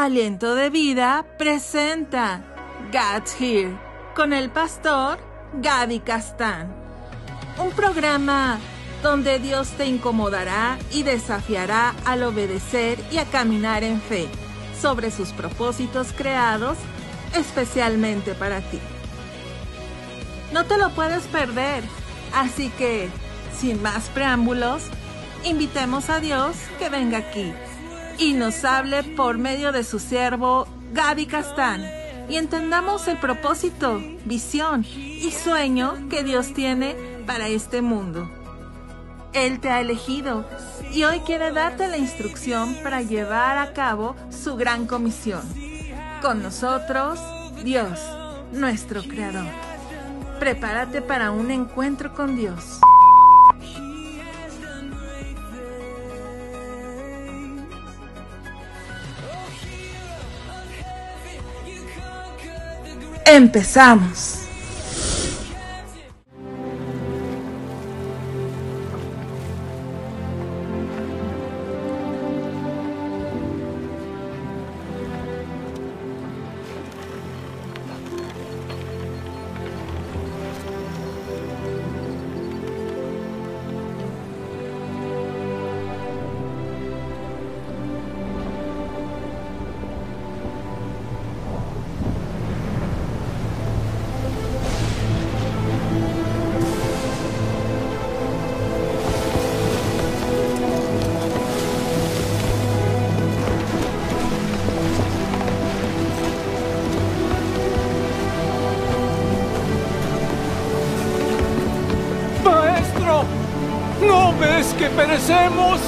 Aliento de Vida presenta God's Here con el pastor Gaby Castán. Un programa donde Dios te incomodará y desafiará al obedecer y a caminar en fe sobre sus propósitos creados especialmente para ti. No te lo puedes perder, así que, sin más preámbulos, invitemos a Dios que venga aquí y nos hable por medio de su siervo Gaby Castán y entendamos el propósito, visión y sueño que Dios tiene para este mundo. Él te ha elegido y hoy quiere darte la instrucción para llevar a cabo su gran comisión. Con nosotros, Dios, nuestro Creador. Prepárate para un encuentro con Dios. Empezamos. Perecemos?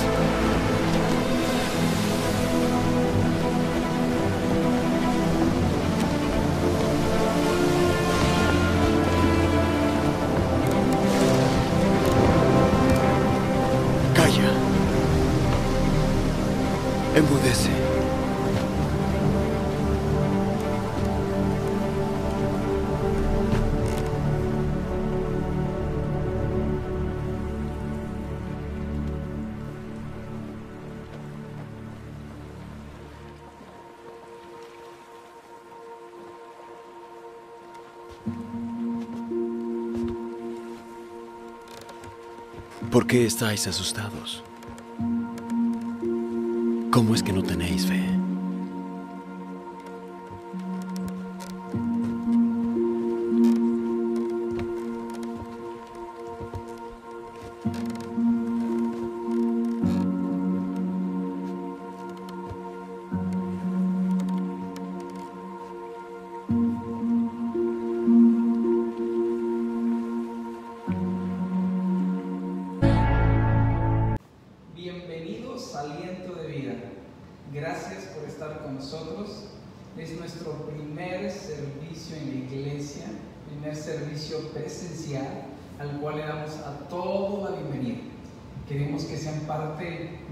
Qué estáis asustados? ¿Cómo es que no tenéis fe?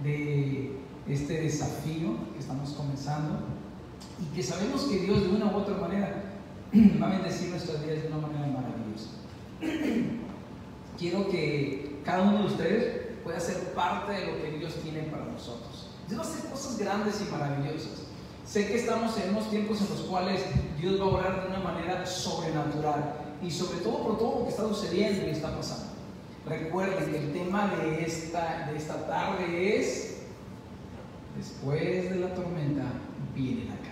De este desafío que estamos comenzando y que sabemos que Dios de una u otra manera va a bendecir nuestras vidas de una manera maravillosa. Quiero que cada uno de ustedes pueda ser parte de lo que Dios tiene para nosotros. Dios va a hacer cosas grandes y maravillosas. Sé que estamos en unos tiempos en los cuales Dios va a obrar de una manera sobrenatural y sobre todo por todo lo que está sucediendo y está pasando. Recuerden que el tema de esta, de esta tarde es, después de la tormenta viene la calma.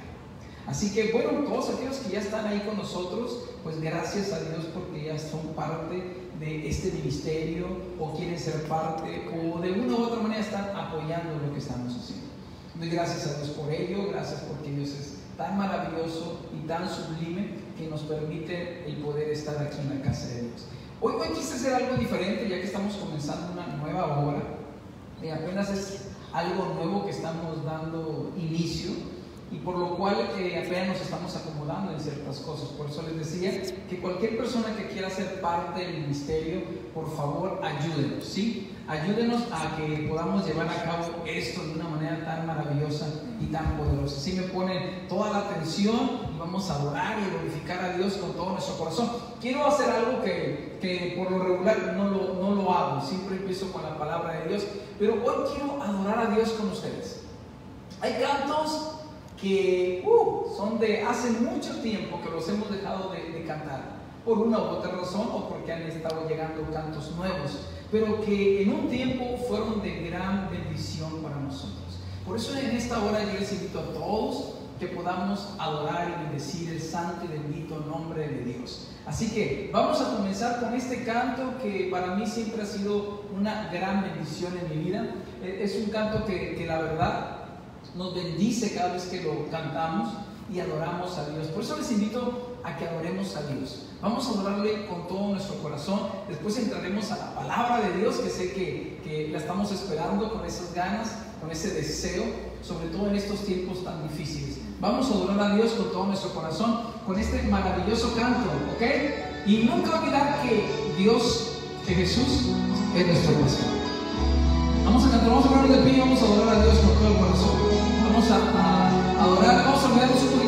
Así que bueno, todos aquellos que ya están ahí con nosotros, pues gracias a Dios porque ya son parte de este ministerio o quieren ser parte o de una u otra manera están apoyando lo que estamos haciendo. Gracias a Dios por ello, gracias porque Dios es tan maravilloso y tan sublime que nos permite el poder estar aquí en la casa de Dios. Hoy, hoy quise hacer algo diferente ya que estamos comenzando una nueva obra. Y apenas es algo nuevo que estamos dando inicio y por lo cual eh, apenas nos estamos acomodando en ciertas cosas. Por eso les decía que cualquier persona que quiera ser parte del ministerio, por favor, ayúdenos, ¿sí? Ayúdenos a que podamos llevar a cabo esto de una manera tan maravillosa y tan poderosa. Así me ponen toda la atención y vamos a adorar y glorificar a Dios con todo nuestro corazón. Quiero hacer algo que, que por lo regular no lo, no lo hago, siempre empiezo con la palabra de Dios, pero hoy quiero adorar a Dios con ustedes. Hay cantos que uh, son de hace mucho tiempo que los hemos dejado de, de cantar, por una u otra razón o porque han estado llegando cantos nuevos, pero que en un tiempo fueron de gran bendición para nosotros. Por eso en esta hora yo les invito a todos que podamos adorar y bendecir el santo y bendito nombre de Dios. Así que vamos a comenzar con este canto que para mí siempre ha sido una gran bendición en mi vida. E, es un canto que, que la verdad nos bendice cada vez que lo cantamos y adoramos a Dios. Por eso les invito a que adoremos a Dios. Vamos a adorarle con todo nuestro corazón. Después entraremos a la palabra de Dios, que sé que, que la estamos esperando con esas ganas, con ese deseo, sobre todo en estos tiempos tan difíciles. Vamos a adorar a Dios con todo nuestro corazón, con este maravilloso canto, ¿ok? Y nunca olvidar que Dios, que Jesús es nuestro pastor. Vamos a cantar, vamos a ponernos de pie, vamos a adorar a Dios con todo el corazón. Vamos a, adorar, vamos a olvidarnos un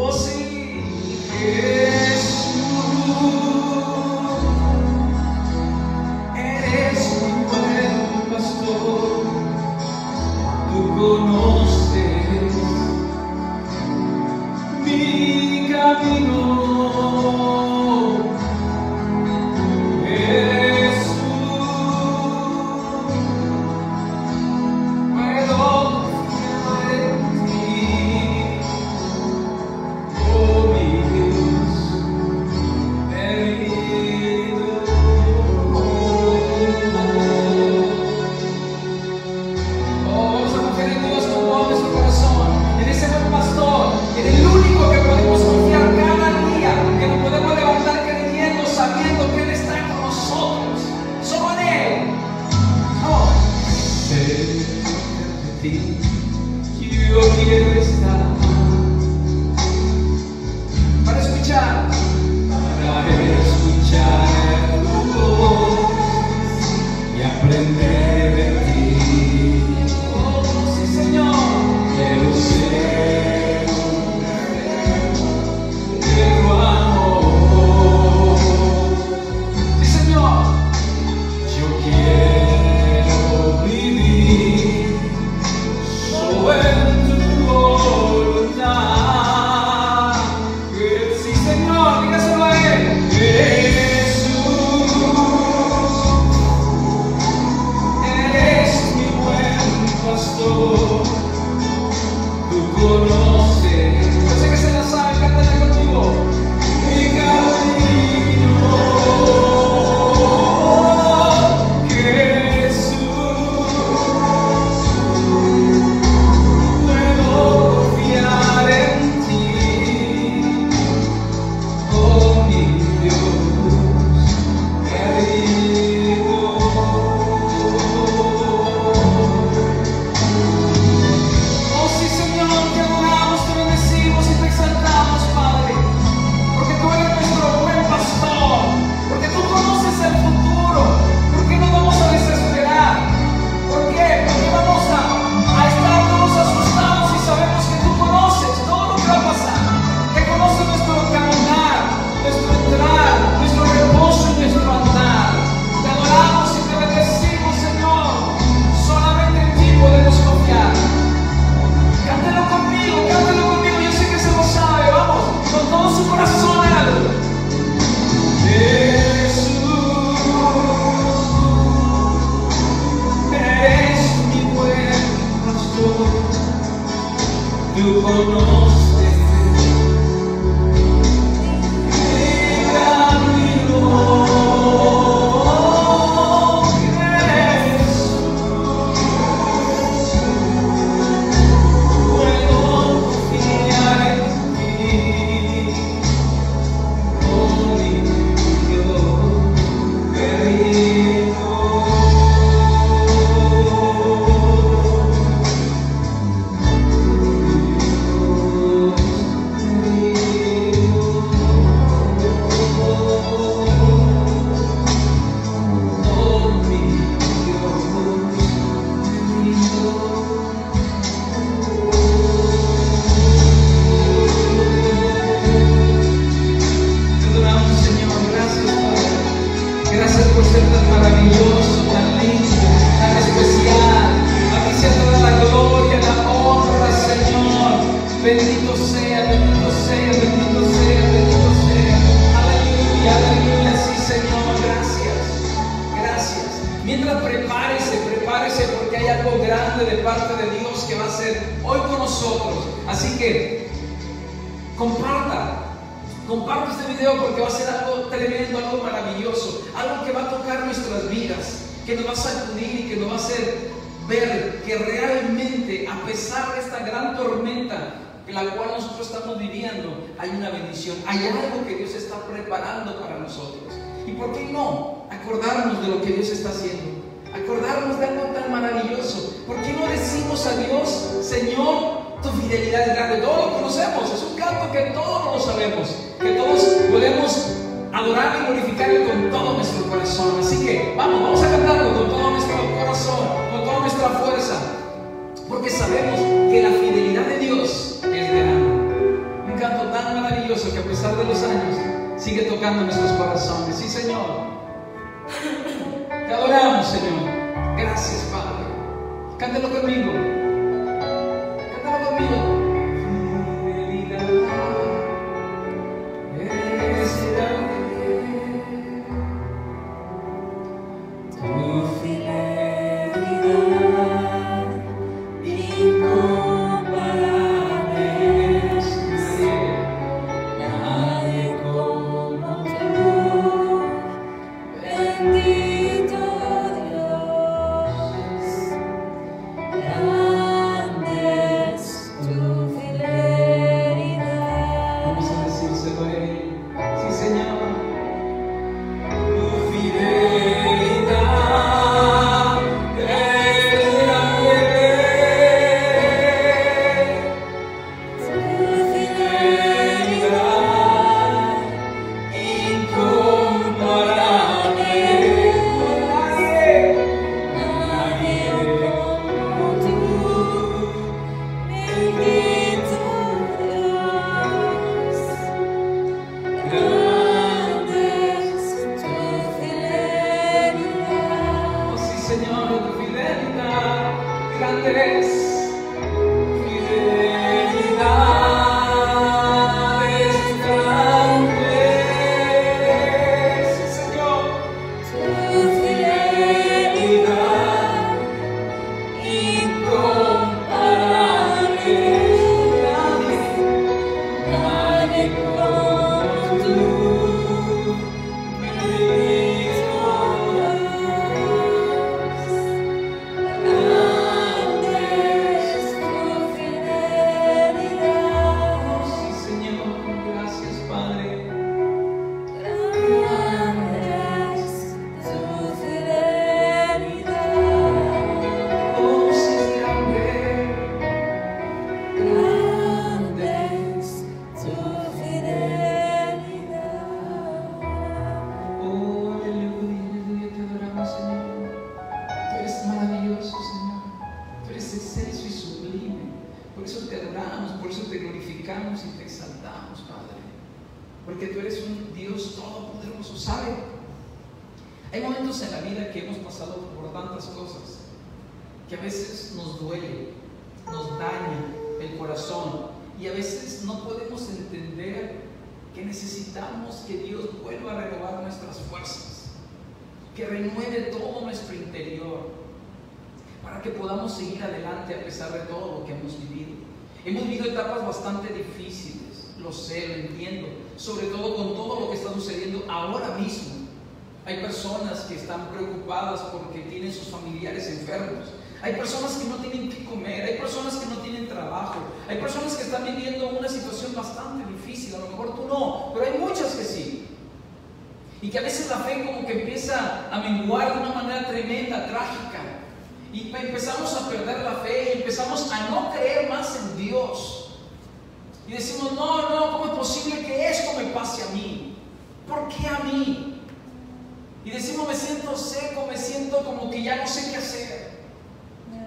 você.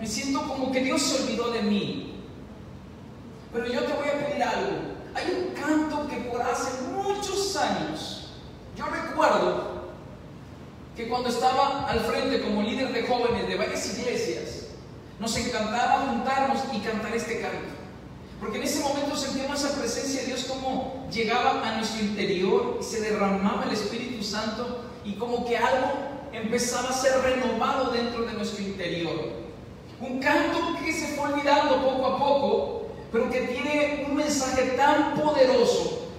Me siento como que Dios se olvidó de mí. Pero yo te voy a pedir algo. Hay un canto que por hace muchos años, yo recuerdo que cuando estaba al frente como líder de jóvenes de varias iglesias, nos encantaba juntarnos y cantar este canto. Porque en ese momento sentíamos esa presencia de Dios como llegaba a nuestro interior y se derramaba el Espíritu Santo y como que algo empezaba a ser renovado dentro de nuestro interior. Un canto que se fue olvidando poco a poco, pero que tiene un mensaje tan poderoso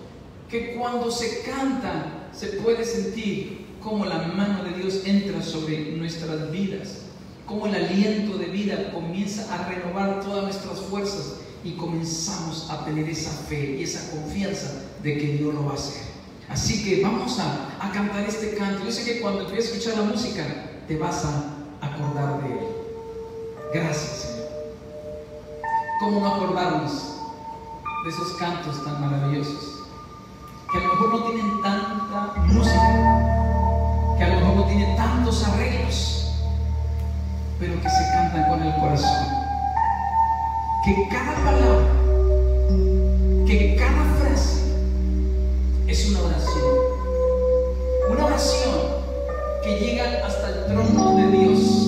que cuando se canta se puede sentir como la mano de Dios entra sobre nuestras vidas, como el aliento de vida comienza a renovar todas nuestras fuerzas y comenzamos a tener esa fe y esa confianza de que Dios lo va a hacer. Así que vamos a, cantar este canto. Yo sé que cuando empieces a escuchar la música te vas a acordar de él. Gracias, Señor. ¿Cómo no acordarnos de esos cantos tan maravillosos? Que a lo mejor no tienen tanta música, que a lo mejor no tienen tantos arreglos, pero que se cantan con el corazón. Que cada palabra, que cada frase es una oración. Una oración que llega hasta el trono de Dios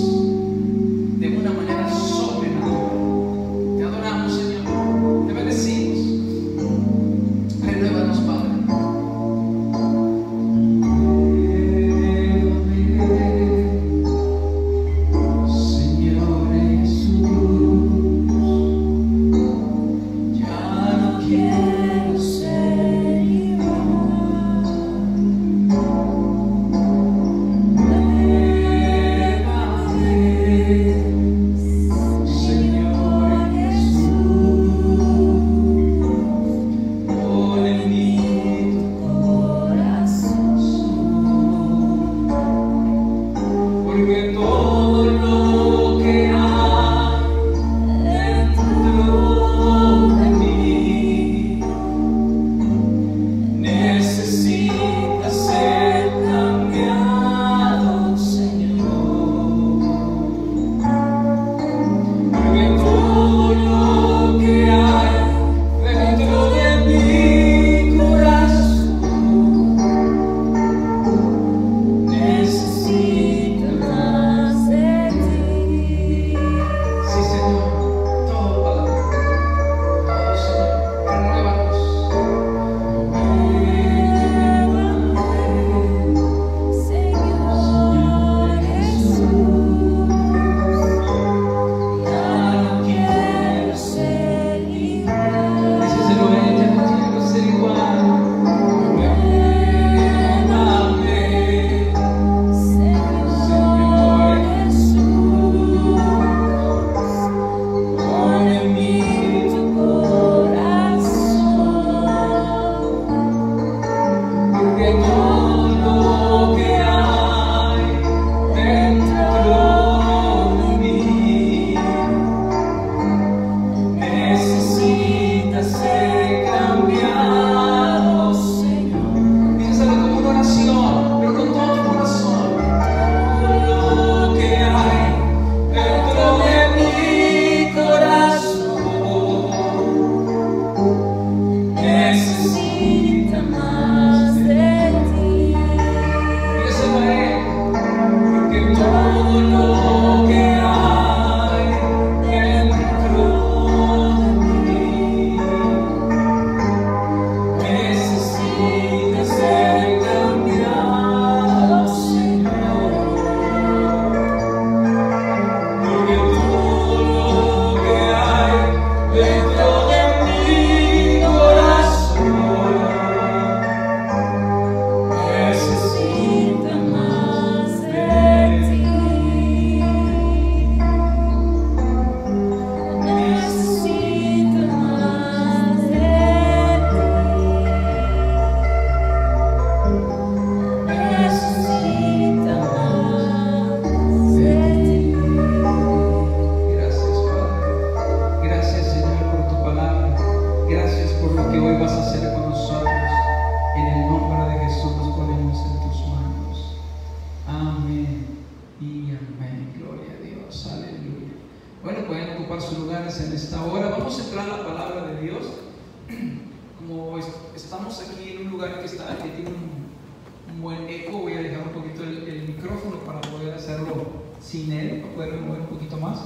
sin él, para poder mover un poquito más.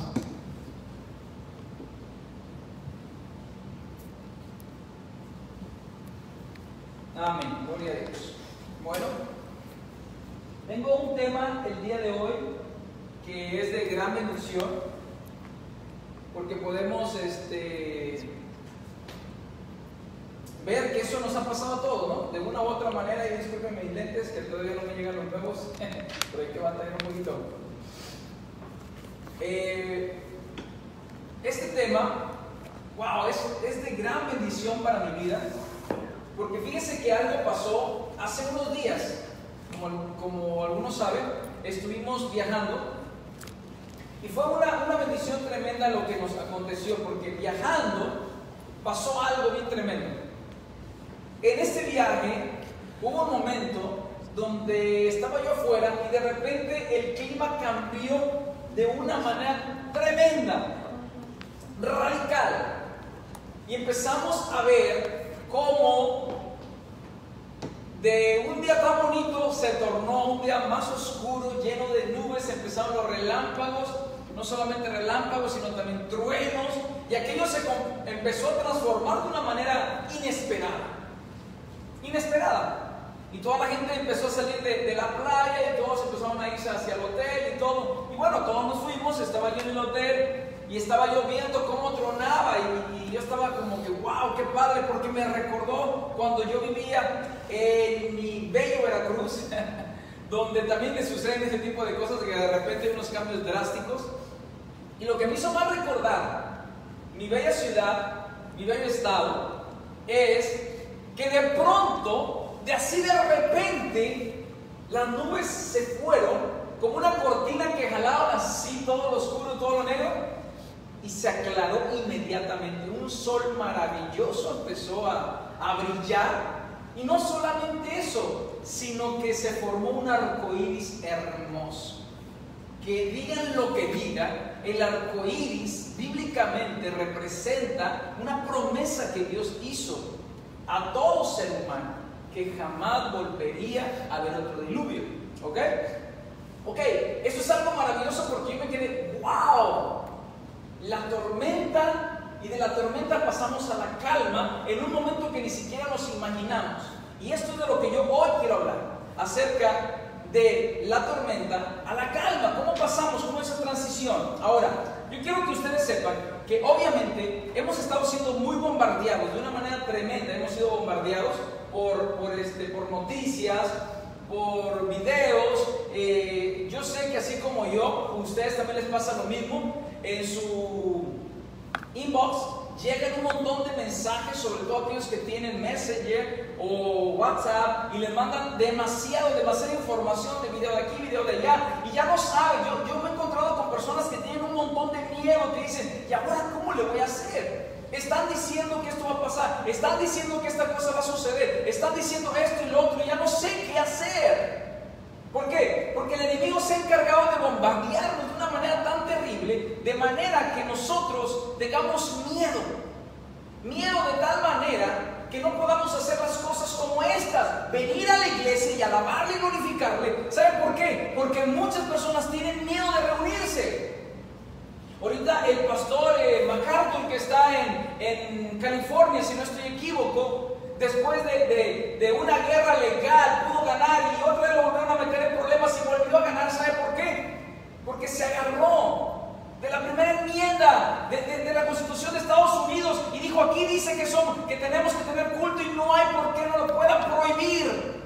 Amén, gloria a Dios. Bueno, tengo un tema el día de hoy que es de gran bendición, porque podemos este, ver que eso nos ha pasado a todos, ¿no? De una u otra manera, y disculpen mis lentes que todavía no me llegan los nuevos, pero hay que batallar un poquito. Eh, este tema, wow, es, es de gran bendición para mi vida, porque fíjense que algo pasó hace unos días, como, algunos saben, estuvimos viajando y fue una, una bendición tremenda lo que nos aconteció, porque viajando pasó algo bien tremendo. En este viaje hubo un momento donde estaba yo afuera y de repente el clima cambió de una manera tremenda, radical. Y empezamos a ver cómo de un día tan bonito se tornó un día más oscuro, lleno de nubes, empezaron los relámpagos, no solamente relámpagos, sino también truenos, y aquello se empezó a transformar de una manera inesperada. Inesperada. Y toda la gente empezó a salir de, la playa y todos empezaron a irse hacia el hotel y todo. Y bueno, todos nos fuimos, estaba yo en el hotel y estaba yo viendo cómo tronaba y, y yo estaba como que, wow, qué padre, porque me recordó cuando yo vivía en mi bello Veracruz, donde también me suceden ese tipo de cosas, que de repente hay unos cambios drásticos. Y lo que me hizo más recordar mi bella ciudad, mi bello estado, es que de pronto, de así de repente, las nubes se fueron como una cortina que jalaban así todo lo oscuro, todo lo negro, y se aclaró inmediatamente. Un sol maravilloso empezó a, a brillar. Y no solamente eso, sino que se formó un arco iris hermoso. Que digan lo que digan, el arco iris bíblicamente representa una promesa que Dios hizo a todo ser humano, que jamás volvería a haber otro diluvio. ¿Ok? Ok, esto es algo maravilloso porque yo me quedé, wow, la tormenta y de la tormenta pasamos a la calma en un momento que ni siquiera nos imaginamos. Y esto es de lo que yo hoy quiero hablar, acerca de la tormenta a la calma, cómo pasamos, cómo es esa transición. Ahora, yo quiero que ustedes sepan que obviamente hemos estado siendo muy bombardeados de una manera tremenda, hemos sido bombardeados por, por, este, por noticias, por videos. eh, yo sé que así como yo, ustedes también les pasa lo mismo. En su inbox llegan un montón de mensajes, sobre todo aquellos que tienen Messenger o WhatsApp, y les mandan demasiado, demasiada información de video de aquí, video de allá, y ya no saben. Yo, yo me he encontrado con personas que tienen un montón de miedo, que dicen, ¿y ahora cómo le voy a hacer? Están diciendo que esto va a pasar, están diciendo que esta cosa va a suceder, están diciendo esto y lo otro, y ya no sé qué hacer. ¿Por qué? Porque el enemigo se ha encargado de bombardearnos de una manera tan terrible, de manera que nosotros tengamos miedo. Miedo de tal manera que no podamos hacer las cosas como estas. Venir a la iglesia y alabarle y glorificarle. ¿Saben por qué? Porque muchas personas tienen miedo de reunirse. Ahorita el pastor eh, MacArthur que está en, en California, si no estoy equívoco, después de, de- de una guerra legal pudo ganar y otra lo volvieron a meter en problemas y volvió a ganar. ¿Sabe por qué? Porque se agarró de la primera enmienda de, de- de la Constitución de Estados Unidos y dijo aquí dice que somos, que tenemos que tener culto y no hay por qué no lo puedan prohibir.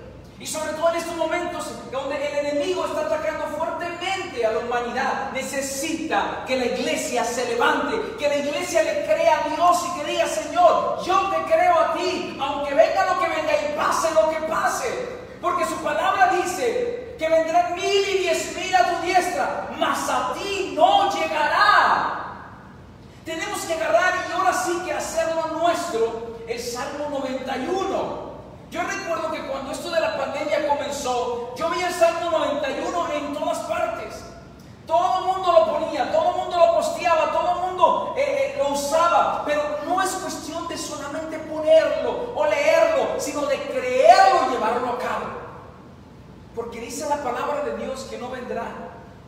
Y sobre todo en estos momentos donde el enemigo está atacando fuertemente a la humanidad, necesita que la iglesia se levante, que la iglesia le crea a Dios y que diga, Señor, yo te creo a ti, aunque venga lo que venga y pase lo que pase. Porque su palabra dice que vendrán mil y diez mil a tu diestra, mas a ti no llegará. Tenemos que agarrar y ahora sí que hacerlo nuestro el Salmo 91. Yo recuerdo que cuando esto de la pandemia comenzó, yo vi el Salmo 91 en todas partes. Todo el mundo lo ponía, todo el mundo lo posteaba, todo el mundo eh, eh, lo usaba, pero no es cuestión de solamente ponerlo o leerlo, sino de creerlo y llevarlo a cabo. Porque dice la palabra de Dios que no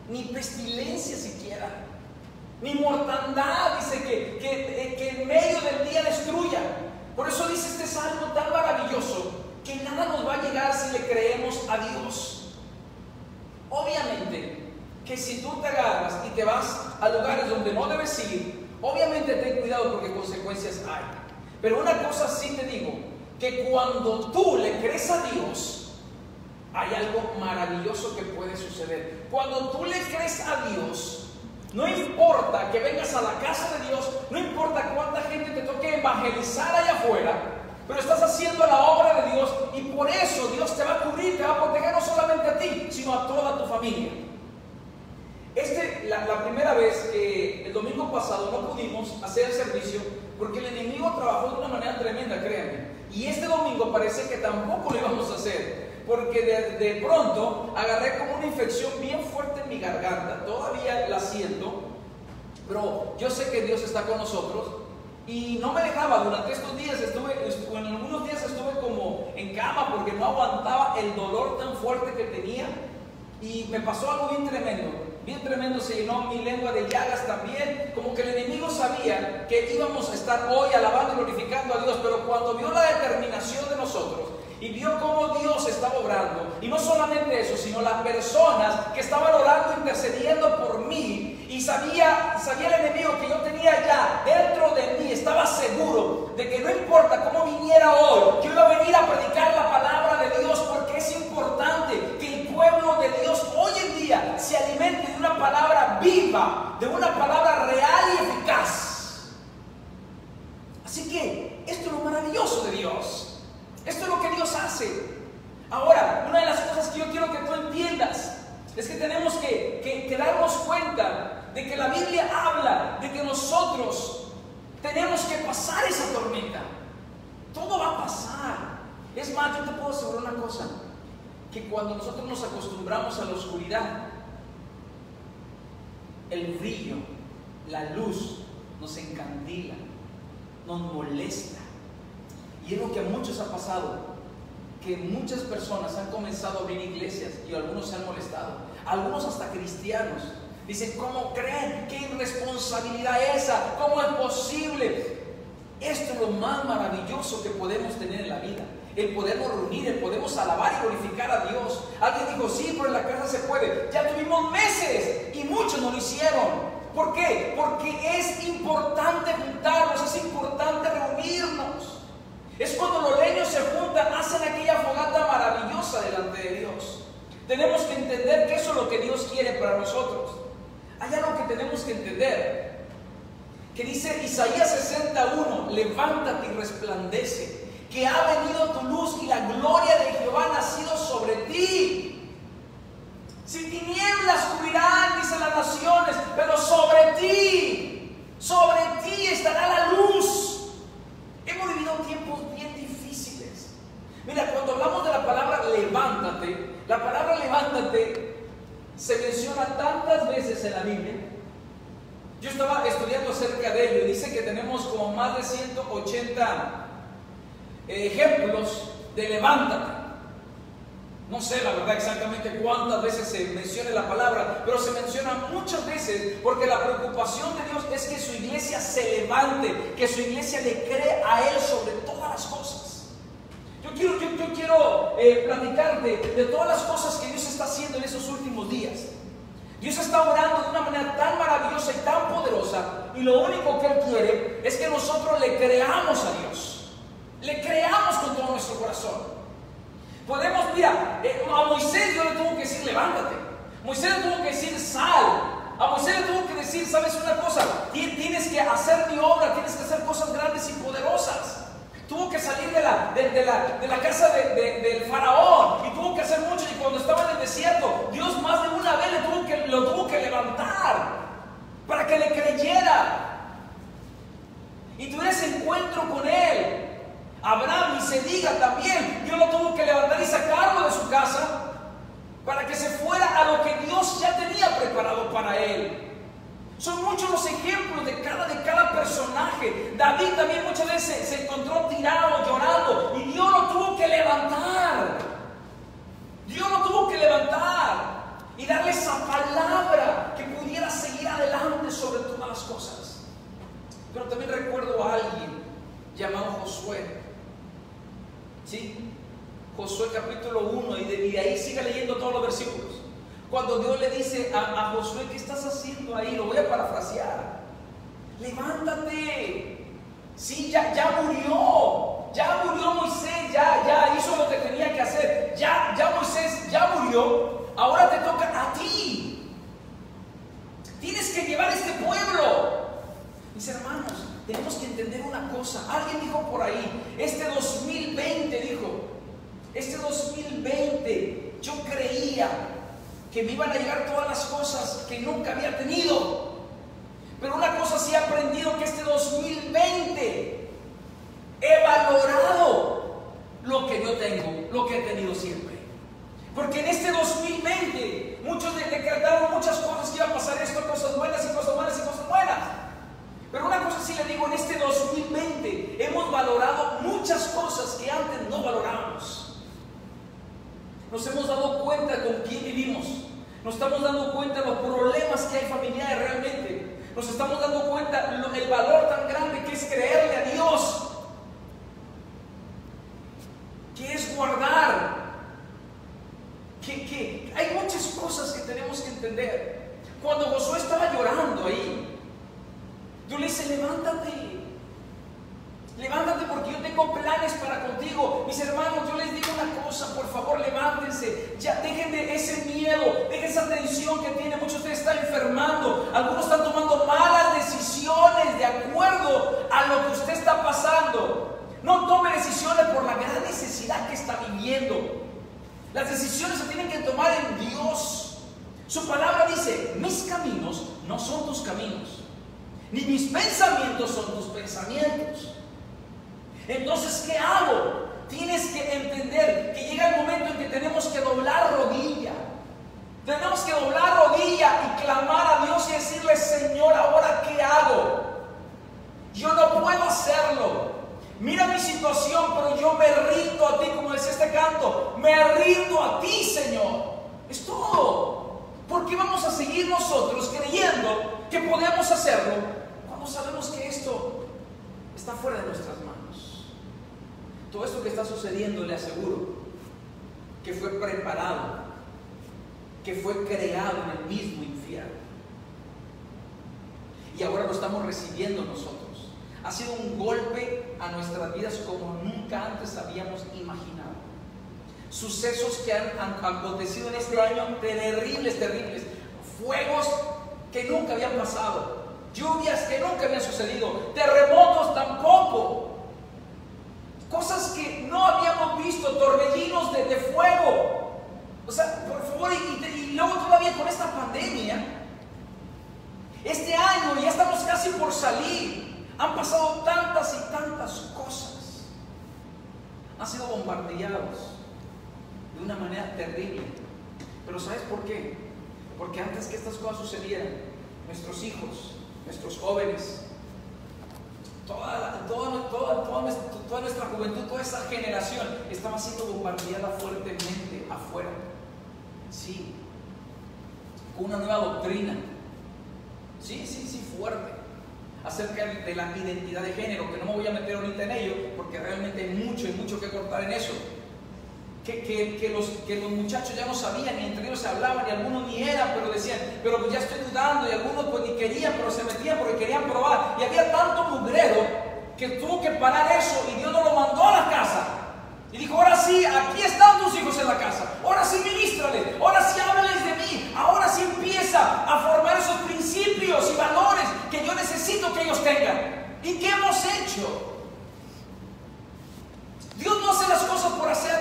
ni pestilencia siquiera, ni mortandad, dice que, que, eh, que en medio del día destruya. Por eso dice este salmo tan maravilloso que nada nos va a llegar si le creemos a Dios. Obviamente si tú te agarras y te vas a lugares donde no debes ir, obviamente ten cuidado porque consecuencias hay. Pero una cosa sí te digo, que cuando tú le crees a Dios, hay algo maravilloso que puede suceder. Cuando tú le crees a Dios, no importa que vengas a la casa de Dios, no importa cuánta gente te toque evangelizar allá afuera, pero estás haciendo la obra de Dios y por eso Dios te va a cubrir, te va a proteger no solamente a ti, sino a toda tu familia. Este, la, la primera vez que el domingo pasado no pudimos hacer el servicio porque el enemigo trabajó de una manera tremenda, créanme. Y este domingo parece que tampoco lo íbamos a hacer porque de, de pronto agarré como una infección bien fuerte en mi garganta, todavía la siento, pero yo sé que Dios está con nosotros y no me dejaba, durante estos días estuve, estu- en algunos días estuve como en cama porque no aguantaba el dolor tan fuerte que tenía y me pasó algo bien tremendo, bien tremendo, se llenó mi lengua de llagas también, como que el enemigo sabía que íbamos a estar hoy alabando y glorificando a Dios, pero cuando vio la determinación de nosotros, y vio cómo Dios estaba obrando. Y no solamente eso, sino las personas que estaban orando, intercediendo por mí. Y sabía, sabía el enemigo que yo tenía ya dentro de mí. Estaba seguro de que no importa cómo viniera hoy, yo iba a venir a predicar la palabra de Dios porque es importante que el pueblo de Dios hoy en día se alimente de una palabra viva, de una palabra real y eficaz. Así que esto es lo maravilloso de Dios. Esto es lo que Dios hace. Ahora, una de las cosas que yo quiero que tú entiendas es que tenemos que, darnos cuenta de que la Biblia habla de que nosotros tenemos que pasar esa tormenta. Todo va a pasar. Es más, yo te puedo asegurar una cosa, que cuando nosotros nos acostumbramos a la oscuridad, el brillo, la luz nos encandila, nos molesta. Y es lo que a muchos ha pasado, que muchas personas han comenzado a abrir iglesias y algunos se han molestado, algunos hasta cristianos. Dicen, ¿cómo creen? ¿Qué irresponsabilidad esa? ¿Cómo es posible? Esto es lo más maravilloso que podemos tener en la vida. El podernos reunir, el podernos alabar y glorificar a Dios. Alguien dijo, sí, pero en la casa se puede. Ya tuvimos meses y muchos no lo hicieron. ¿Por qué? Porque es importante juntarnos, es importante reunirnos. Es cuando los leños se juntan, hacen aquella fogata maravillosa delante de Dios. Tenemos que entender que eso es lo que Dios quiere para nosotros. Hay algo que tenemos que entender. Que dice Isaías 61, levántate y resplandece, que ha venido tu luz y la gloria de Jehová ha nacido sobre ti. Sin tinieblas cubrirán, dicen las naciones, pero sobre ti, sobre ti estará la luz. Hemos vivido tiempos bien difíciles. Mira, cuando hablamos de la palabra levántate, la palabra levántate se menciona tantas veces en la Biblia. Yo estaba estudiando acerca de ello y dice que tenemos como más de 180 ejemplos de levántate. No sé la verdad exactamente cuántas veces se menciona la palabra, pero se menciona muchas veces porque la preocupación de Dios es que su iglesia se levante, que su iglesia le cree a Él sobre todas las cosas. Yo quiero, yo, yo quiero eh, platicarte de todas las cosas que Dios está haciendo en esos últimos días. Dios está orando de una manera tan maravillosa y tan poderosa y lo único que Él quiere es que nosotros le creamos a Dios. Le creamos con todo nuestro corazón. Podemos, mira, eh, a Moisés yo le tuvo que decir levántate. Moisés le tuvo que decir sal. A Moisés le tuvo que decir, sabes una cosa, Ti- tienes que hacer mi obra, tienes que hacer cosas grandes y poderosas. Tuvo que salir de la, de, la, de la casa de- de- del faraón y tuvo que hacer mucho. Y cuando estaba en el desierto, Dios más de una vez le tuvo que, lo tuvo que levantar para que le creyera y tuviera ese encuentro con él. Abraham y se diga también, Dios lo tuvo que levantar y sacarlo de su casa para que se fuera a lo que Dios ya tenía preparado para él. Son muchos los ejemplos de cada, de cada personaje. David también muchas veces se encontró tirado, llorando, y Dios lo tuvo que levantar. Dios lo tuvo que levantar y darle esa palabra que pudiera seguir adelante sobre todas las cosas. Pero también recuerdo a alguien llamado Josué, ¿Sí? Josué capítulo 1 y de, ahí siga leyendo todos los versículos. Cuando Dios le dice a, a Josué, ¿qué estás haciendo ahí? Lo voy a parafrasear. Levántate. Sí, ya, ya murió. Ya murió Moisés, ya, ya hizo lo que tenía que hacer. Ya, ya Moisés ya murió. Ahora te toca a ti. Tienes que llevar este pueblo. Mis hermanos, tenemos que entender una cosa. Alguien dijo por ahí, este 2020 dijo, este 2020 yo creía que me iban a llegar todas las cosas que nunca había tenido. Pero una cosa sí he aprendido que este 2020 he valorado lo que yo tengo, lo que he tenido siempre. Porque en este 2020 muchos de- decretaron muchas cosas que iba a pasar esto, cosas buenas y cosas malas y cosas buenas. Pero una cosa sí le digo, en este 2020 hemos valorado muchas cosas que antes no valorábamos. Nos hemos dado cuenta con quién vivimos. Nos estamos dando cuenta de los problemas que hay familiares realmente. Nos estamos dando cuenta el valor tan grande que es creerle a Dios. Que es guardar. Que, que hay muchas cosas que tenemos que entender. Cuando Josué estaba llorando ahí, Dios le dice, levántate. Levántate porque yo tengo planes para contigo. Mis hermanos, yo les digo una cosa, por favor, levántense. Ya dejen de ese miedo, dejen esa tensión que tiene. Muchos de ustedes están enfermando. Algunos están tomando malas decisiones de acuerdo a lo que usted está pasando. No tome decisiones por la gran necesidad que está viviendo. Las decisiones se tienen que tomar en Dios. Su palabra dice, mis caminos no son tus caminos, ni mis pensamientos son tus pensamientos. Entonces, ¿qué hago? Tienes que entender que llega el momento en que tenemos que doblar rodilla. Tenemos que doblar rodilla y clamar a Dios y decirle, Señor, ahora qué hago? Yo no puedo hacerlo. Mira mi situación, pero yo me rindo a ti, como decía este canto. Me rindo a ti, Señor. Es todo. ¿Por qué vamos a seguir nosotros creyendo que podemos hacerlo sabemos que esto está fuera de nuestras manos? Todo esto que está sucediendo, le aseguro, que fue preparado, que fue creado en el mismo infierno. Y ahora lo estamos recibiendo nosotros. Ha sido un golpe a nuestras vidas como nunca antes habíamos imaginado. Sucesos que han, han acontecido en este año terribles, terribles. Fuegos que nunca habían pasado. Lluvias que nunca habían sucedido. Terremotos tampoco. Cosas que no habíamos visto. Torbellinos de, fuego. O sea, por favor, y, y- y luego todavía con esta pandemia. Este año ya estamos casi por salir. Han pasado tantas y tantas cosas. Han sido bombardeados de una manera terrible. Pero ¿sabes por qué? Porque antes que estas cosas sucedieran, nuestros hijos, nuestros jóvenes, toda, toda, toda, toda nuestra, juventud, toda esa generación estaba siendo bombardeada fuertemente afuera. Sí, con una nueva doctrina. Sí, sí, sí, fuerte. Acerca de la identidad de género, que no me voy a meter ahorita en ello, porque realmente hay mucho y mucho que cortar en eso. Que, que- que los, que los muchachos ya no sabían, ni entre ellos se hablaban, y algunos ni eran, pero decían, pero pues ya estoy y algunos pues ni querían, pero se metían porque querían probar. Y había tanto mugrero que tuvo que parar eso, y Dios no lo mandó a la casa. Y dijo, ahora sí, aquí están tus hijos en la casa. Ahora sí ministrales, ahora sí háblales de mí. Ahora sí empieza a formar esos principios y valores que yo necesito que ellos tengan. ¿Y qué hemos hecho? Dios no hace las cosas por hacerlas.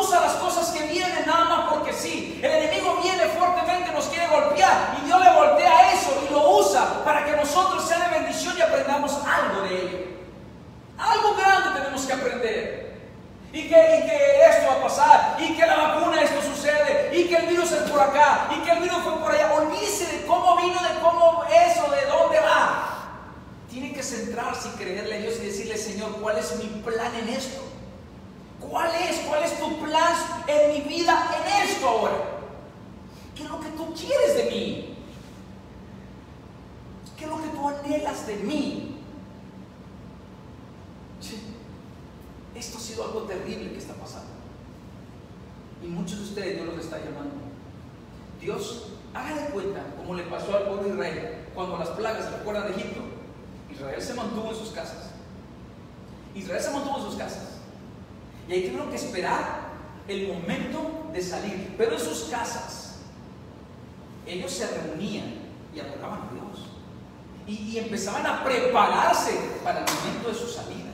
Usa las cosas que vienen nada más porque sí. El enemigo viene fuertemente, nos quiere golpear y Dios le voltea eso y lo usa para que nosotros sea de bendición y aprendamos algo de ello. Algo grande tenemos que aprender. Y que, y que esto va a pasar, y que la vacuna esto sucede, y que el virus es por acá, y que el virus fue por allá. Olvídese de cómo vino, de cómo eso, de dónde va. Tiene que centrarse y creerle a Dios y decirle, Señor, ¿cuál es mi plan en esto? ¿Cuál es? ¿Cuál es tu plan en mi vida en esto ahora? ¿Qué es lo que tú quieres de mí? ¿Qué es lo que tú anhelas de mí? Esto ha sido algo terrible que está pasando. Y muchos de ustedes Dios los está llamando. Dios, haga de cuenta como le pasó al pueblo de Israel cuando las plagas recuerdan de Egipto. Israel se mantuvo en sus casas. Israel se mantuvo en sus casas. Y ahí tuvieron que esperar el momento de salir. Pero en sus casas, ellos se reunían y adoraban a Dios. Y, y empezaban a prepararse para el momento de su salida.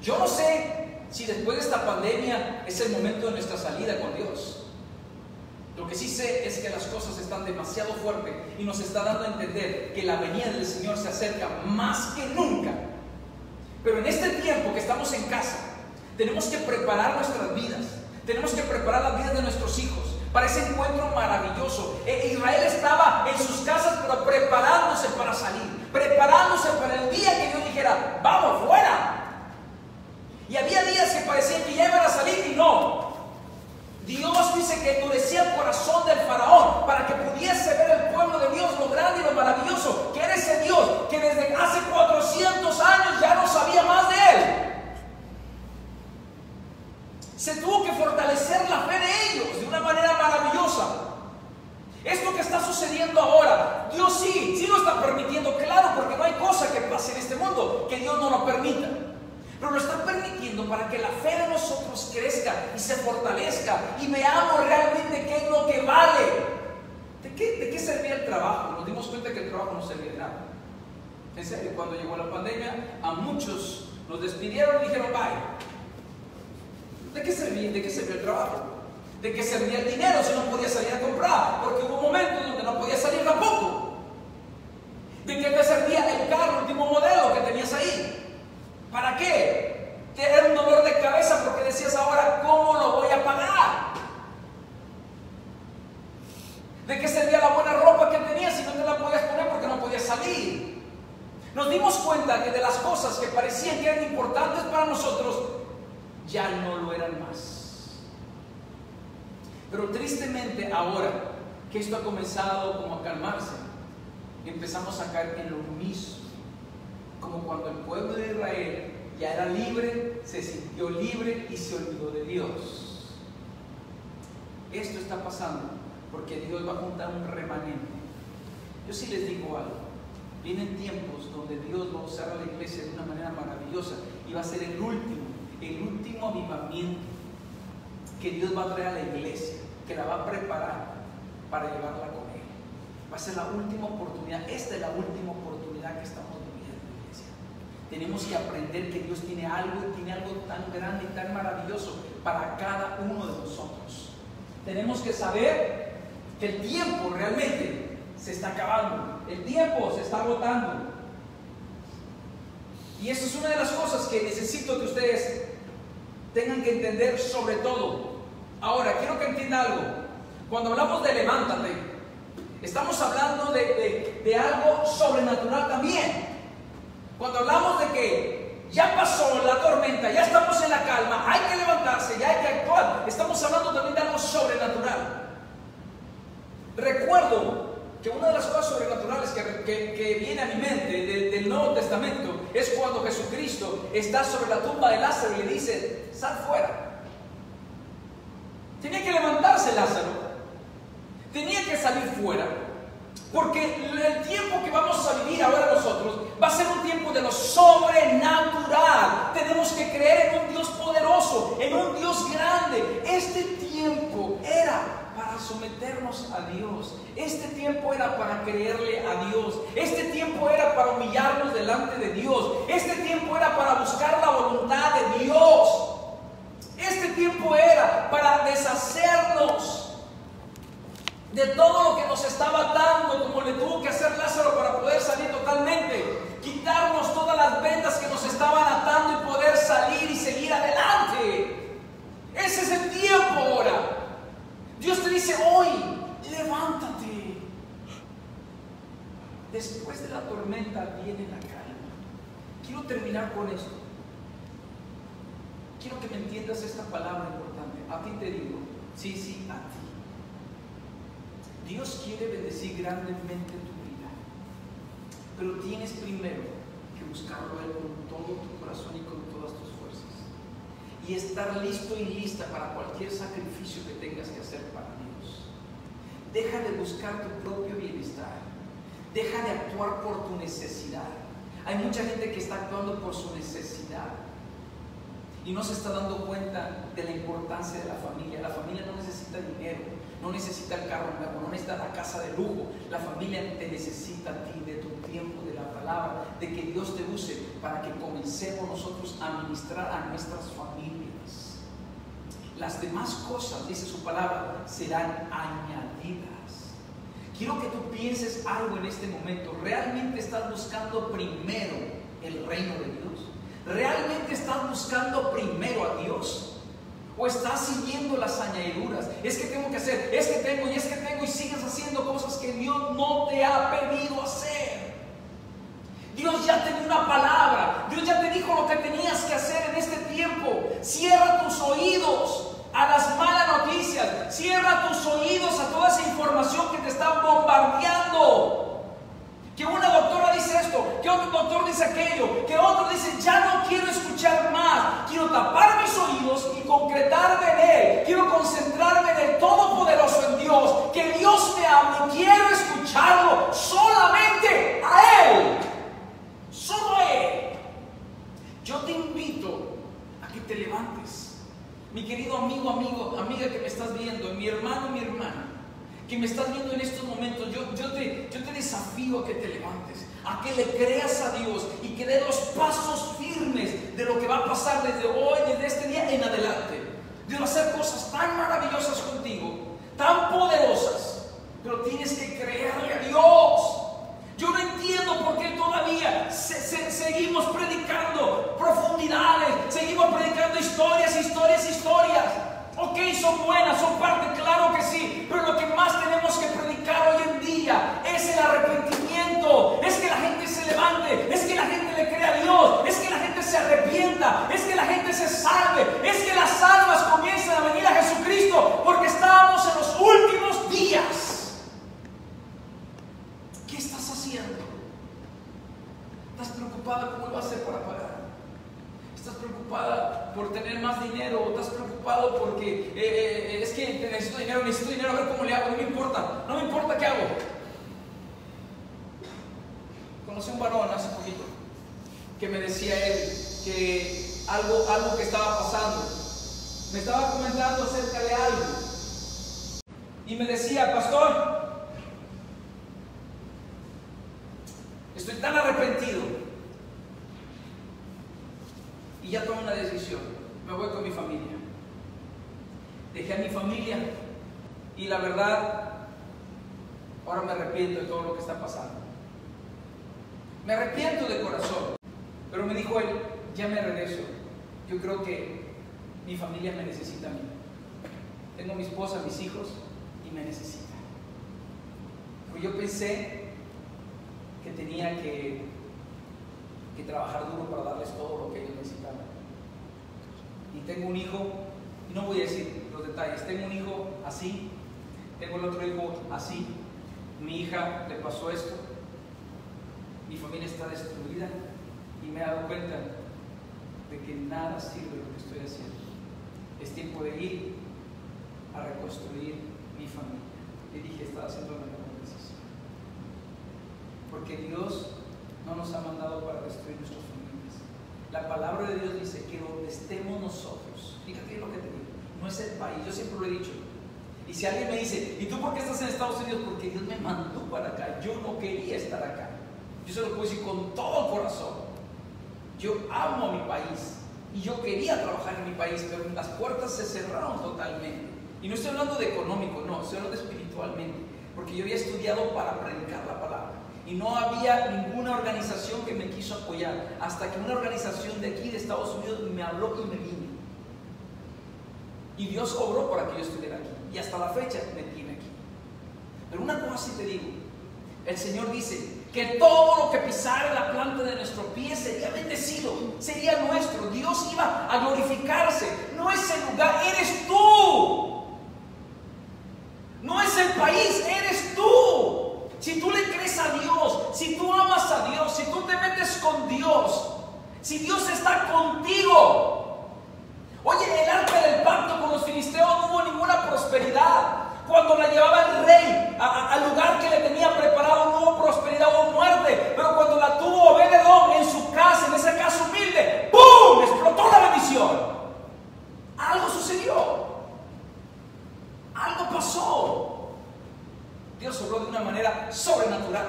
Yo no sé si después de esta pandemia es el momento de nuestra salida con Dios. Lo que sí sé es que las cosas están demasiado fuertes y nos está dando a entender que la venida del Señor se acerca más que nunca. Pero en este tiempo que estamos en casa, tenemos que preparar nuestras vidas, tenemos que preparar las vidas de nuestros hijos para ese encuentro maravilloso. E- Israel estaba en sus casas, pero preparándose para salir, preparándose para el día que Dios dijera, vamos fuera. Y había días que parecían que ya iban a salir y no. Dios dice que endurecía el corazón del faraón para que pudiese ver el pueblo de Dios lo grande y lo maravilloso que era ese Dios que desde hace 400 años ya no sabía más de él. Se tuvo que fortalecer la fe de ellos de una manera maravillosa. Esto que está sucediendo ahora, Dios sí, sí lo está permitiendo, claro, porque no hay cosa que pase en este mundo que Dios no lo permita. Pero lo está permitiendo para que la fe de nosotros crezca y se fortalezca y veamos realmente qué es lo que vale. ¿De qué, de qué servía el trabajo? Nos dimos cuenta que el trabajo no servía de nada. En serio, cuando llegó la pandemia, a muchos nos despidieron y dijeron, bye. ¿De qué servía, de qué servía el trabajo? ¿De qué servía el dinero si no podía salir a comprar? Porque hubo momentos donde no podía salir tampoco. ¿De qué te servía el carro, último modelo que tenías ahí? ¿Para qué? Te era un dolor de cabeza porque decías ahora, ¿cómo lo voy a pagar? ¿De qué servía la buena ropa que tenías si no te la podías poner porque no podías salir? Nos dimos cuenta que de las cosas que parecían que eran importantes para nosotros, ya no lo eran más. Pero tristemente ahora que esto ha comenzado como a calmarse, empezamos a caer en lo mismo. Como cuando el pueblo de Israel ya era libre, se sintió libre y se olvidó de Dios. Esto está pasando porque Dios va a juntar un remanente. Yo sí les digo algo. Vienen tiempos donde Dios va a usar a la iglesia de una manera maravillosa y va a ser el último, el último avivamiento que Dios va a traer a la iglesia, que la va a preparar para llevarla con Él. Va a ser la última oportunidad. Esta es la última oportunidad que estamos viviendo, iglesia. Tenemos que aprender que Dios tiene algo tiene algo tan grande y tan maravilloso para cada uno de nosotros. Tenemos que saber que el tiempo realmente se está acabando. El tiempo se está agotando. Y eso es una de las cosas que necesito que ustedes tengan que entender sobre todo. Ahora, quiero que entienda algo. Cuando hablamos de levántate, estamos hablando de, de- de algo sobrenatural también. Cuando hablamos de que ya pasó la tormenta, ya estamos en la calma, hay que levantarse, ya hay que actuar, estamos hablando también de algo sobrenatural. Recuerdo que una de las cosas sobrenaturales que, que- viene a mi mente de- del Nuevo Testamento es cuando Jesucristo está sobre la tumba de Lázaro y le dice, sal fuera. Tenía que levantarse Lázaro, tenía que salir fuera, porque el tiempo que vamos a vivir ahora nosotros va a ser un tiempo de lo sobrenatural. Tenemos que creer en un Dios poderoso, en un Dios grande. Este tiempo era para someternos a Dios. Este tiempo era para creerle a Dios. Este tiempo era para humillarnos delante de Dios. Este tiempo era para buscar la voluntad de Dios. Este tiempo era para deshacernos de todo lo que nos estaba dando, como le tuvo que hacer Lázaro para poder salir totalmente. Quitarnos todas las vendas que nos estaban atando y poder salir y seguir adelante. Ese es el tiempo ahora. Dios te dice hoy, levántate. Después de la tormenta viene la calma. Quiero terminar con esto. Quiero que me entiendas esta palabra importante. A ti te digo, sí, sí, a ti. Dios quiere bendecir grandemente tu vida, pero tienes primero que buscarlo a Él con todo tu corazón y con. Y estar listo y lista para cualquier sacrificio que tengas que hacer para Dios. Deja de buscar tu propio bienestar. Deja de actuar por tu necesidad. Hay mucha gente que está actuando por su necesidad y no se está dando cuenta de la importancia de la familia. La familia no necesita dinero, no necesita el carro nuevo, no necesita la casa de lujo. La familia te necesita a ti, de tu tiempo, de la palabra, de que Dios te use para que comencemos nosotros a ministrar a nuestras familias. Las demás cosas, dice su palabra, serán añadidas. Quiero que tú pienses algo en este momento. ¿Realmente estás buscando primero el reino de Dios? ¿Realmente estás buscando primero a Dios? ¿O estás siguiendo las añadiduras? Es que tengo que hacer, es que tengo y es que tengo y sigues haciendo cosas que Dios no te ha pedido hacer. Dios ya te dio una palabra, Dios ya te dijo lo que tenías que hacer en este tiempo. Cierra tus oídos a las malas noticias, cierra tus oídos a toda esa información que te están bombardeando. Que una doctora dice esto, que otro doctor dice aquello, que otro dice, ya no quiero escuchar más, quiero tapar mis oídos y concretarme en Él, quiero concentrarme en el Todopoderoso en Dios, que Dios me hable, quiero escucharlo solamente a Él, solo a Él. Yo te invito a que te levantes, mi querido amigo, amigo, amiga que me estás viendo, mi hermano, mi hermana que me estás viendo en estos momentos, yo, yo, te, yo te desafío a que te levantes, a que le creas a Dios y que dé los pasos firmes de lo que va a pasar desde hoy, desde este día en adelante. Dios va a hacer cosas tan maravillosas contigo, tan poderosas, pero tienes que creerle a Dios. Yo no entiendo por qué todavía se- se- seguimos predicando profundidades, seguimos predicando historias, historias, historias. Ok, son buenas, son parte, claro que sí, pero lo que más tenemos que predicar hoy en día es el arrepentimiento, es que la gente se levante, es que la gente le crea a Dios, es que la gente se arrepienta, es que la gente se salve, es que las almas comiencen a venir es el país, yo siempre lo he dicho. Y si alguien me dice, ¿y tú por qué estás en Estados Unidos? Porque Dios me mandó para acá, yo no quería estar acá. Yo se lo puedo decir con todo corazón. Yo amo a mi país y yo quería trabajar en mi país, pero las puertas se cerraron totalmente. Y no estoy hablando de económico, no, estoy hablando de espiritualmente, porque yo había estudiado para predicar la palabra. Y no había ninguna organización que me quiso apoyar, hasta que una organización de aquí, de Estados Unidos, me habló y me vine. Y Dios obró para que yo estuviera aquí. Y hasta la fecha me tiene aquí. Pero una cosa sí te digo, el Señor dice que todo lo que pisara la planta de nuestro pie sería bendecido, sería nuestro. Dios iba a glorificarse. No es el lugar, eres tú. No es el país, eres tú. Si tú le crees a Dios, si tú amas a Dios, si tú te metes con Dios, si Dios está contigo. Oye, el arca del pacto con los filisteos no hubo ninguna prosperidad. Cuando la llevaba el rey, al lugar que le tenía preparado no hubo prosperidad, hubo muerte. Pero cuando la tuvo Obededón en su casa, en esa casa humilde, ¡pum! explotó la bendición. Algo sucedió. Algo pasó. Dios obró de una manera sobrenatural.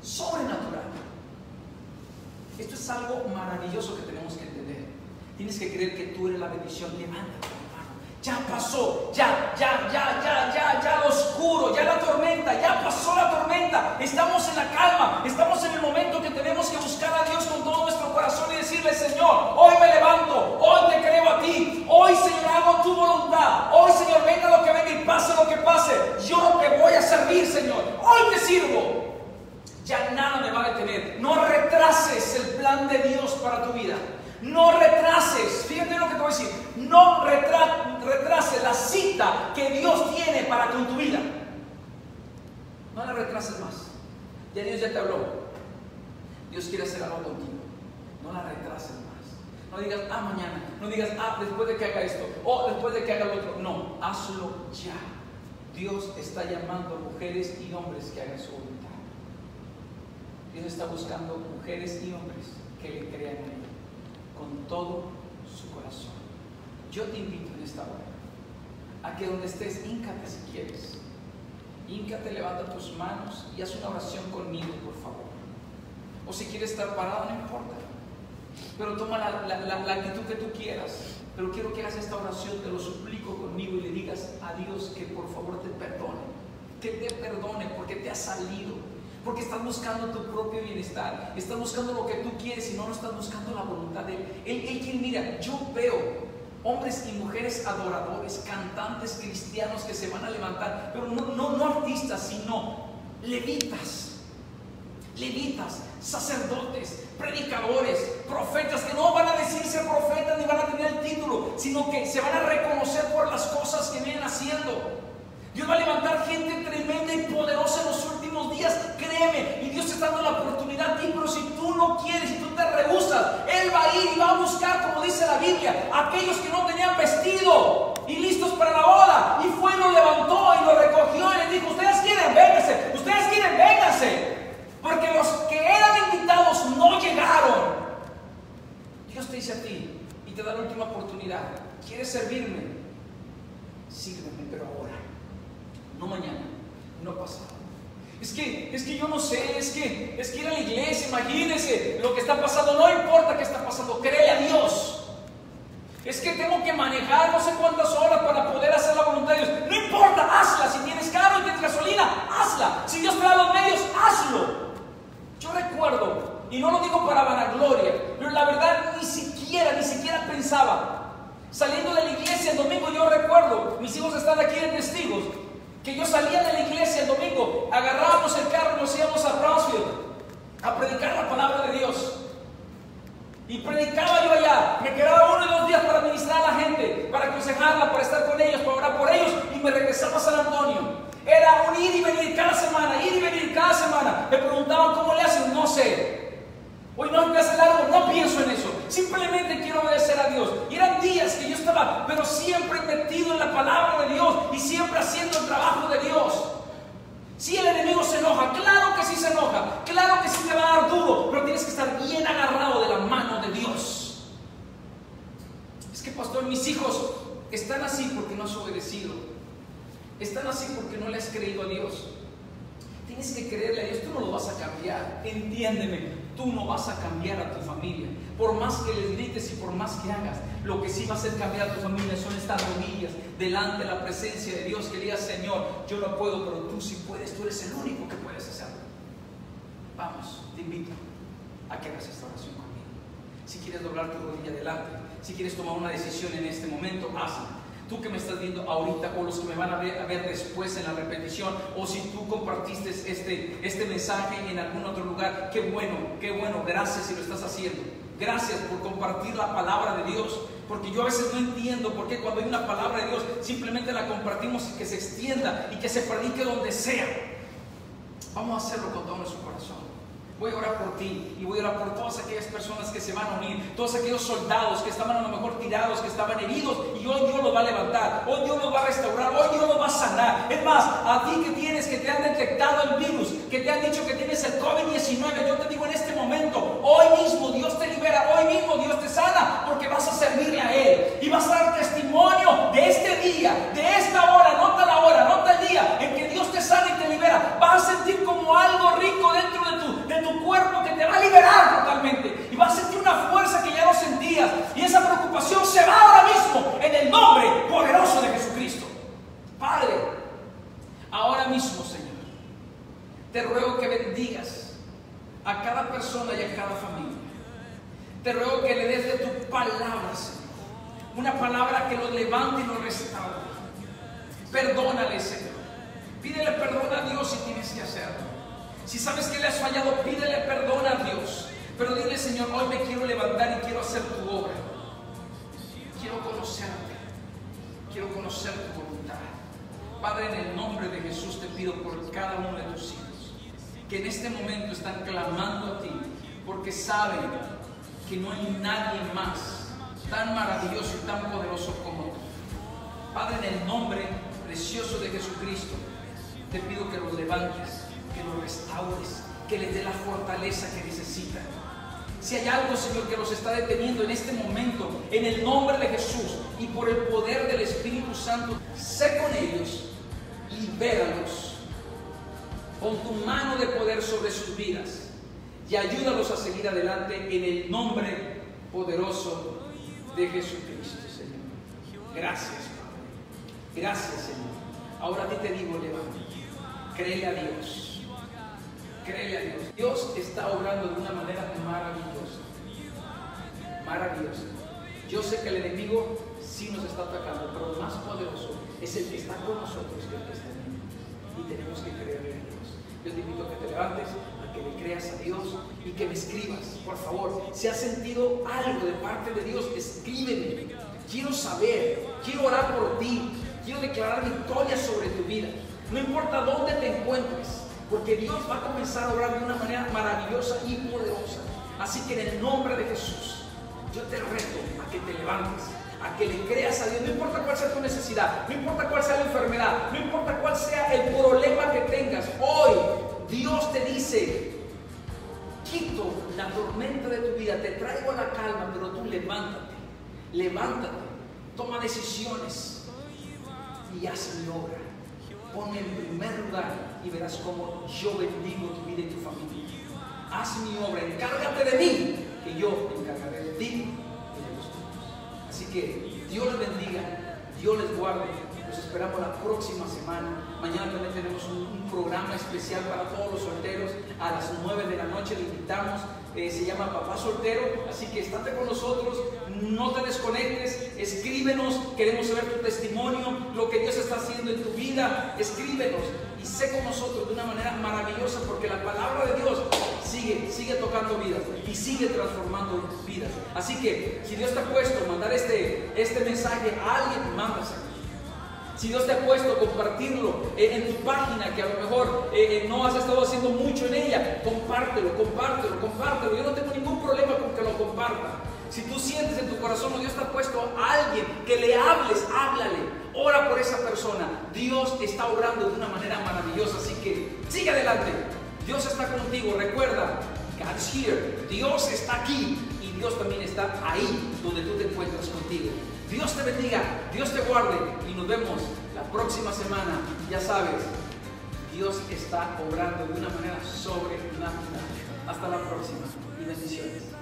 Sobrenatural. Esto es algo maravilloso que tenemos que. Tienes que creer que tú eres la bendición. Levántate, hermano. Ya pasó, ya, ya, ya, ya, ya, ya lo oscuro, ya la tormenta, ya pasó la tormenta. Estamos en la calma, estamos en el momento que tenemos que buscar a Dios con todo nuestro corazón y decirle, Señor, hoy me levanto, hoy te creo a ti, hoy Señor hago tu voluntad, hoy Señor venga lo que venga y pase lo que pase, yo te voy a servir, Señor, hoy te sirvo. Ya nada me va a detener. No retrases el plan de Dios para tu vida. No retrases, fíjate lo que te voy a decir, no retra- retrases la cita que Dios tiene para con tu vida. No la retrases más. Ya Dios ya te habló. Dios quiere hacer algo contigo. No la retrases más. No digas, ah, mañana. No digas, ah, después de que haga esto. O después de que haga lo otro. No, hazlo ya. Dios está llamando a mujeres y hombres que hagan su voluntad. Dios está buscando mujeres y hombres que le crean a Él con todo su corazón. Yo te invito en esta hora a que donde estés, híncate si quieres. Híncate, levanta tus manos y haz una oración conmigo, por favor. O si quieres estar parado, no importa. Pero toma la, actitud que tú quieras. Pero quiero que hagas esta oración, te lo suplico conmigo y le digas a Dios que por favor te perdone. Que te perdone porque te ha salido. Porque estás buscando tu propio bienestar. Estás buscando lo que tú quieres y no, no estás buscando la voluntad de Él. Él, quiere, mira, yo veo hombres y mujeres adoradores, cantantes cristianos que se van a levantar, pero no, no, no artistas, sino levitas levitas, sacerdotes, predicadores, profetas, que no van a decir ser profetas ni van a tener el título, sino que se van a reconocer por las cosas que vienen haciendo. Dios va a levantar gente tremenda y poderosa en los últimos días, créeme, y Dios te está dando la oportunidad a ti, pero si tú no quieres, si tú te rehusas, Él va a ir y va a buscar, como dice la Biblia, aquellos que no tenían vestido y listos para la boda, y fue y lo levantó y lo recogió y les dijo, ustedes quieren, vénganse, ustedes quieren, vénganse. Porque los que eran invitados no llegaron. Dios te dice a ti y te da la última oportunidad. ¿Quieres servirme? Sírveme, pero ahora. No mañana, no pasado. Es que, es que yo no sé, es que, es que ir a la iglesia, imagínense lo que está pasando, no importa qué está pasando, créele a Dios. Es que tengo que manejar no sé cuántas horas para poder hacer la voluntad de Dios. No importa, hazla. Si tienes carro y tienes gasolina, hazla. Si Dios te da los medios, hazlo. Yo recuerdo, y no lo digo para vanagloria, pero la verdad ni siquiera, ni siquiera pensaba. Saliendo de la iglesia el domingo, yo recuerdo, mis hijos están aquí de testigos, que yo salía de la iglesia el domingo, agarrábamos el carro y nos íbamos a Brownsfield a predicar la palabra de Dios. Y predicaba yo allá, me quedaba uno y dos días para ministrar a la gente, para aconsejarla, para estar con ellos, para orar por ellos, y me regresaba a San Antonio. Era un ir y venir cada semana, ir y venir cada semana. Me preguntaban cómo le hacen, no sé. Hoy no me hace largo, no pienso en eso. Simplemente quiero obedecer a Dios. Y eran días que yo estaba, pero siempre metido en la palabra de Dios y siempre haciendo el trabajo de Dios. Si el enemigo se enoja, claro que sí se enoja, claro que sí te va a dar duro, pero tienes que estar bien agarrado de la mano de Dios. Es que, pastor, mis hijos están así porque no has obedecido. Están así porque no le has creído a Dios. Tienes que creerle a Dios, tú no lo vas a cambiar. Entiéndeme, tú no vas a cambiar a tu familia. Por más que les grites y por más que hagas, lo que sí va a hacer cambiar a tu familia son estas rodillas delante de la presencia de Dios. Que digas, Señor, yo no puedo, pero tú sí puedes, tú eres el único que puedes hacerlo. Vamos, te invito a que hagas esta oración conmigo. Si quieres doblar tu rodilla delante, si quieres tomar una decisión en este momento, hazla. Tú que me estás viendo ahorita o los que me van a ver, después en la repetición o si tú compartiste este, este mensaje en algún otro lugar, qué bueno, qué bueno, gracias si lo estás haciendo. Gracias por compartir la palabra de Dios, porque yo a veces no entiendo por qué cuando hay una palabra de Dios simplemente la compartimos y que se extienda y que se predique donde sea. Vamos a hacerlo con todo nuestro corazón. Voy a orar por ti y voy a orar por todas aquellas personas que se van a unir, todos aquellos soldados que estaban a lo mejor tirados, que estaban heridos y hoy Dios los va a levantar, hoy Dios los va a restaurar, hoy Dios los va a sanar. Es más, a ti que tienes, que te han detectado el virus, que te han dicho que tienes el COVID-19, yo te digo en este momento, hoy mismo Dios te libera, hoy mismo Dios te sana porque vas a servirle a Él y vas a dar testimonio de este día, de esta hora, nota la hora, nota el día en que Dios te sana y te libera. Vas a sentir como algo rico dentro de tu, de tu cuerpo que te va a liberar totalmente y vas a sentir una fuerza que ya no sentías y esa preocupación se va ahora mismo en el nombre poderoso de Jesucristo. Padre, ahora mismo, Señor, te ruego que bendigas a cada persona y a cada familia. Te ruego que le des de tu palabra, Señor. Una palabra que los levante y los restaure. Perdónale, Señor. Pídele perdón a Dios si tienes que hacerlo. Si sabes que le has fallado, pídele perdón a Dios. Pero dile, Señor, hoy me quiero levantar y quiero hacer tu obra. Quiero conocerte. Quiero conocer tu voluntad. Padre, en el nombre de Jesús te pido por cada uno de tus hijos que en este momento están clamando a ti porque saben que no hay nadie más tan maravilloso y tan poderoso como tú. Padre, en el nombre precioso de Jesucristo, te pido que los levantes, que los restaures, que les dé la fortaleza que necesitan. Si hay algo, Señor, que los está deteniendo en este momento, en el nombre de Jesús y por el poder del Espíritu Santo, sé con ellos, libéralos. Pon tu mano de poder sobre sus vidas y ayúdalos a seguir adelante en el nombre poderoso de Jesucristo, Señor. Gracias, Padre. Gracias, Señor. Ahora a ti te digo, levántate. Créele a Dios. Créele a Dios. Dios está obrando de una manera maravillosa. Maravillosa. Yo sé que el enemigo sí nos está atacando, pero el más poderoso es el que está con nosotros que el que está en. Y tenemos que creerle a Dios. Yo te invito a que te levantes, a que le creas a Dios y que me escribas, por favor. Si has sentido algo de parte de Dios, escríbeme. Quiero saber, quiero orar por ti, quiero declarar victoria sobre tu vida. No importa dónde te encuentres, porque Dios va a comenzar a obrar de una manera maravillosa y poderosa. Así que en el nombre de Jesús, yo te reto a que te levantes, a que le creas a Dios, no importa cuál sea tu necesidad, no importa cuál sea la enfermedad, no importa cuál sea el problema que tengas. Hoy Dios te dice, quito la tormenta de tu vida, te traigo la calma, pero tú levántate, levántate, toma decisiones y haz mi obra. Ponme en primer lugar y verás cómo yo bendigo tu vida y tu familia. Haz mi obra, encárgate de mí, que yo me encargaré de ti y de los tuyos. Así que Dios les bendiga, Dios les guarde. Los esperamos la próxima semana. Mañana también tenemos un, un programa especial para todos los solteros. A las 9 de la noche le invitamos. Eh, se llama Papá Soltero. Así que estate con nosotros. No te desconectes. Escríbenos. Queremos saber tu testimonio. Lo que Dios está haciendo en tu vida. Escríbenos. Y sé con nosotros de una manera maravillosa. Porque la palabra de Dios sigue, sigue tocando vidas y sigue transformando vidas. Así que si Dios te ha puesto mandar este, este mensaje a alguien, mándaselo. Si Dios te ha puesto a compartirlo en tu página, que a lo mejor eh, eh, no has estado haciendo mucho en ella, compártelo, compártelo, compártelo. Yo no tengo ningún problema con que lo compartan. Si tú sientes en tu corazón que Dios te ha puesto a alguien que le hables, háblale, ora por esa persona. Dios está obrando de una manera maravillosa, así que sigue adelante. Dios está contigo, recuerda, God's here. Dios está aquí y Dios también está ahí donde tú te encuentras contigo. Dios te bendiga, Dios te guarde y nos vemos la próxima semana. Ya sabes, Dios está obrando de una manera sobrenatural. Hasta la próxima y bendiciones.